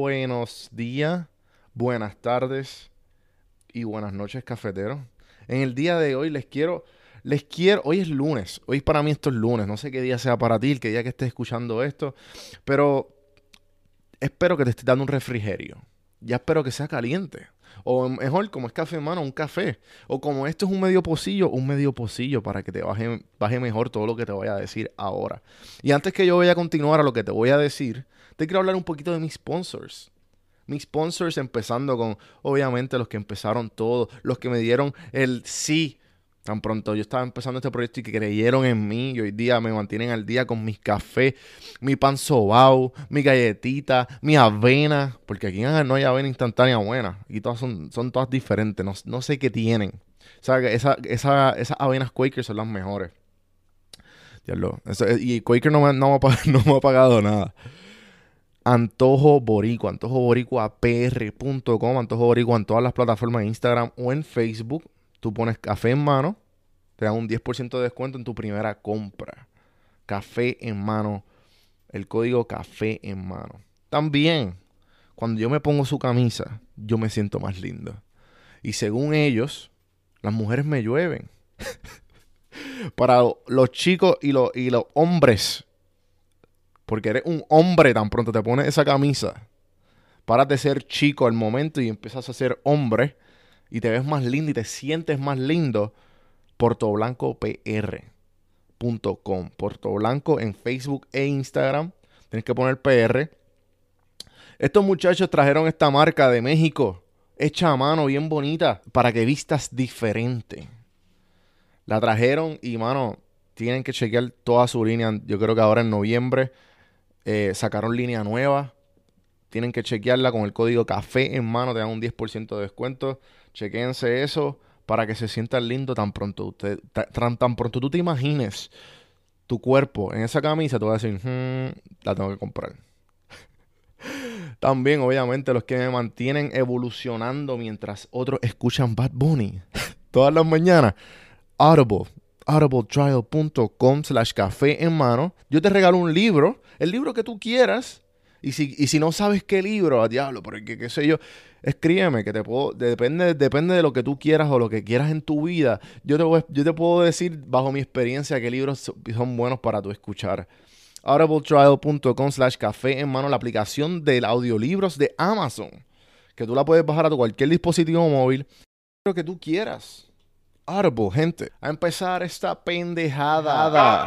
Buenos días, buenas tardes y buenas noches, cafeteros. En el día de hoy les quiero, les quiero, hoy es lunes, hoy para mí esto es lunes, no sé qué día sea para ti, qué día que estés escuchando esto, pero espero que te esté dando un refrigerio. Ya espero que sea caliente. O mejor, como es café en mano, un café. O como esto es un medio pocillo, un medio pocillo para que te baje, baje mejor todo lo que te voy a decir ahora. Y antes que yo vaya a continuar a lo que te voy a decir, te quiero hablar un poquito de mis sponsors. Mis sponsors empezando con, obviamente, los que empezaron todo, los que me dieron el sí Tan pronto yo estaba empezando este proyecto y que creyeron en mí y hoy día me mantienen al día con mis cafés, mi pan sobao, mi galletita, mi avena, porque aquí no hay avena instantánea buena, aquí todas son, son todas diferentes, no, sé qué tienen. O sea, esa, esa, esas avenas Quaker son las mejores. Diablo, y Quaker no me, ha pagado nada. Antojo Boricua, antojoboricua.pr.com, Antojo Boricua en todas las plataformas de Instagram o en Facebook tú pones café en mano, te dan un 10% de descuento en tu primera compra. Café en mano, el código café en mano. También, cuando yo me pongo su camisa, yo me siento más lindo. Y según ellos, las mujeres me llueven. Para los chicos y los, y los hombres, porque eres un hombre tan pronto te pones esa camisa, para de ser chico al momento y empiezas a ser hombre y te ves más lindo y te sientes más lindo, portoblancopr.com. Puerto Blanco en Facebook e Instagram. Tienes que poner PR. Estos muchachos trajeron esta marca de México, hecha a mano, bien bonita, para que vistas diferente. La trajeron y, mano, tienen que chequear toda su línea. Yo creo que ahora en noviembre eh, sacaron línea nueva. Tienen que chequearla con el código café en mano, te dan un 10% de descuento. Chequense eso para que se sientan lindo tan pronto. Usted, tan, pronto tú te imagines tu cuerpo en esa camisa, tú vas a decir, hmm, la tengo que comprar. También, obviamente, los que me mantienen evolucionando mientras otros escuchan Bad Bunny todas las mañanas. Audible, audibletrial.com slash café en mano. Yo te regalo un libro, el libro que tú quieras. Y si, y si no sabes qué libro, a diablo, porque qué sé yo, escríbeme, que te puedo, depende, depende de lo que tú quieras o lo que quieras en tu vida. Yo te, yo te puedo decir, bajo mi experiencia, qué libros son buenos para tu escuchar. audibletrial.com slash café en mano, la aplicación de audiolibros de Amazon, que tú la puedes bajar a tu cualquier dispositivo móvil, lo que tú quieras. Audible, gente, a empezar esta pendejada.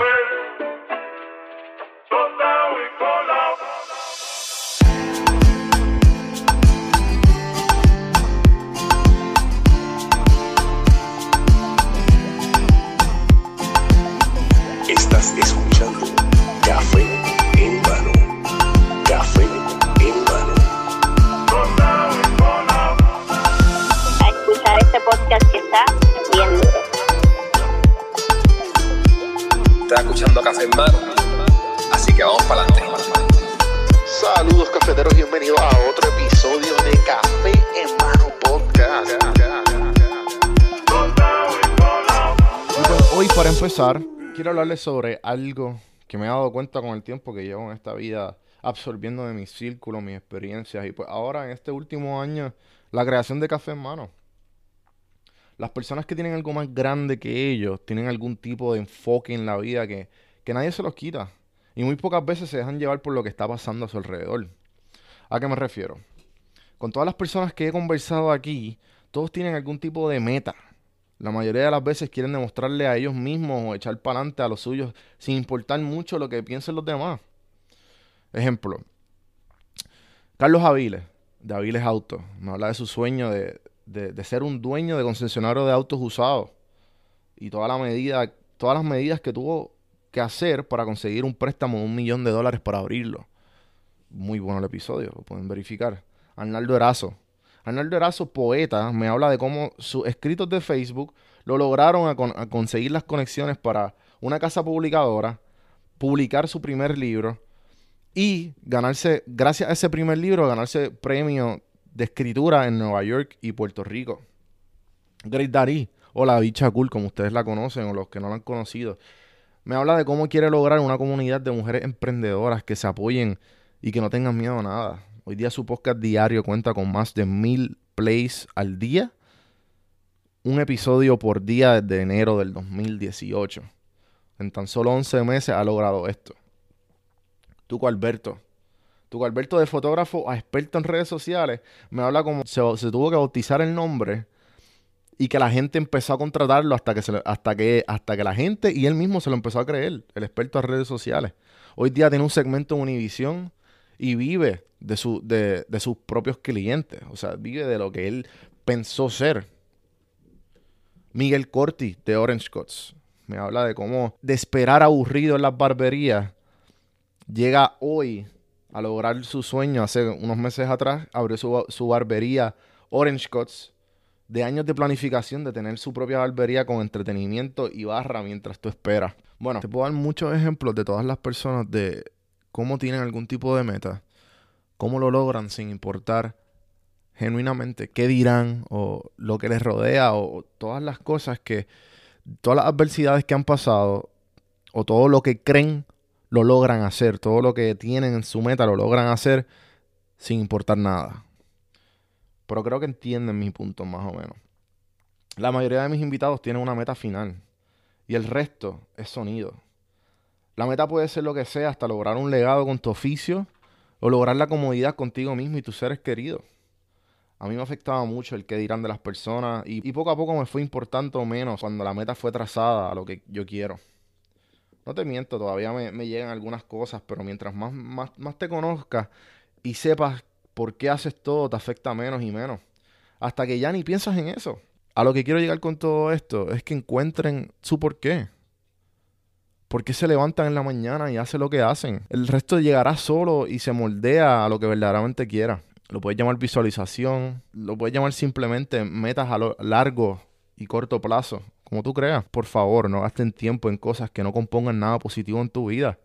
Saludos cafeteros, bienvenidos a otro episodio de Café en Mano Podcast. hoy para empezar, quiero hablarles sobre algo que me he dado cuenta con el tiempo que llevo en esta vida absorbiendo de mis círculos, mis experiencias y pues ahora en este último año la creación de Café en Mano las personas que tienen algo más grande que ellos tienen algún tipo de enfoque en la vida que, nadie se los quita. Y muy pocas veces se dejan llevar por lo que está pasando a su alrededor. ¿A qué me refiero? Con todas las personas que he conversado aquí, todos tienen algún tipo de meta. La mayoría de las veces quieren demostrarle a ellos mismos o echar para adelante a los suyos sin importar mucho lo que piensen los demás. Ejemplo, Carlos Aviles, de Aviles Auto, me habla de su sueño de, de, ser un dueño de concesionario de autos usados y toda la medida, todas las medidas que tuvo que hacer para conseguir un préstamo de un millón de dólares para abrirlo. Muy bueno el episodio, lo pueden verificar. Arnaldo Erazo. Arnaldo Erazo, poeta, me habla de cómo sus escritos de Facebook lo lograron a, conseguir las conexiones para una casa publicadora, publicar su primer libro y ganarse, gracias a ese primer libro, ganarse premio de escritura en Nueva York y Puerto Rico. Great Daddy, o la bicha cool, como ustedes la conocen, o los que no la han conocido, me habla de cómo quiere lograr una comunidad de mujeres emprendedoras que se apoyen y que no tengan miedo a nada. Hoy día su podcast diario cuenta con más de mil plays al día. Un episodio por día desde enero del 2018. En tan solo 11 meses ha logrado esto. Tuco Alberto. Tuco Alberto de fotógrafo a experto en redes sociales. Me habla como se, se tuvo que bautizar el nombre y que la gente empezó a contratarlo hasta que, hasta, que, hasta que la gente y él mismo se lo empezó a creer, el experto en redes sociales. Hoy día tiene un segmento en Univision y vive de, su, de, de sus propios clientes. O sea, vive de lo que él pensó ser. Miguel Corti de Orange Cuts me habla de cómo de esperar aburrido en las barberías llega hoy a lograr su sueño. Hace unos meses atrás abrió su, su barbería Orange Cuts de años de planificación de tener su propia barbería con entretenimiento y barra mientras tú esperas. Bueno, te puedo dar muchos ejemplos de todas las personas de cómo tienen algún tipo de meta, cómo lo logran sin importar genuinamente qué dirán o lo que les rodea o todas las cosas que, todas las adversidades que han pasado o todo lo que creen lo logran hacer, todo lo que tienen en su meta lo logran hacer sin importar nada. Pero creo que entienden mi punto más o menos. La mayoría de mis invitados tienen una meta final y el resto es sonido. La meta puede ser lo que sea, hasta lograr un legado con tu oficio o lograr la comodidad contigo mismo y tus seres queridos. A mí me afectaba mucho el que dirán de las personas y, poco a poco me fue importando menos cuando la meta fue trazada a lo que yo quiero. No te miento, todavía me, me llegan algunas cosas, pero mientras más, más, más te conozcas y sepas por qué haces todo te afecta menos y menos. Hasta que ya ni piensas en eso. A lo que quiero llegar con todo esto es que encuentren su por qué. ¿Por qué se levantan en la mañana y hacen lo que hacen? El resto llegará solo y se moldea a lo que verdaderamente quiera. Lo puedes llamar visualización, lo puedes llamar simplemente metas a lo largo y corto plazo, como tú creas. Por favor, no gasten tiempo en cosas que no compongan nada positivo en tu vida.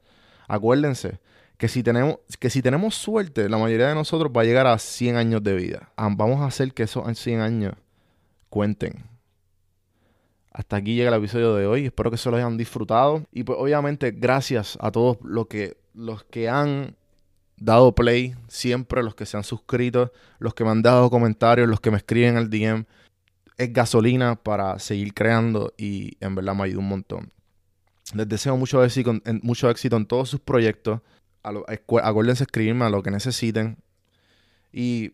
Acuérdense, que si tenemos, que si tenemos suerte, la mayoría de nosotros va a llegar a 100 años de vida. Ah, vamos a hacer que esos 100 años cuenten. Hasta aquí llega el episodio de hoy. Espero que se lo hayan disfrutado. Y pues obviamente gracias a todos los que, los que han dado play, siempre los que se han suscrito, los que me han dado comentarios, los que me escriben al DM. Es gasolina para seguir creando y en verdad me ayuda un montón. Les deseo mucho éxito, mucho éxito en todos sus proyectos acuérdense escribirme a lo que necesiten. Y,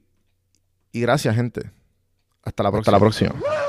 y gracias, gente. Hasta la próxima. Hasta la próxima.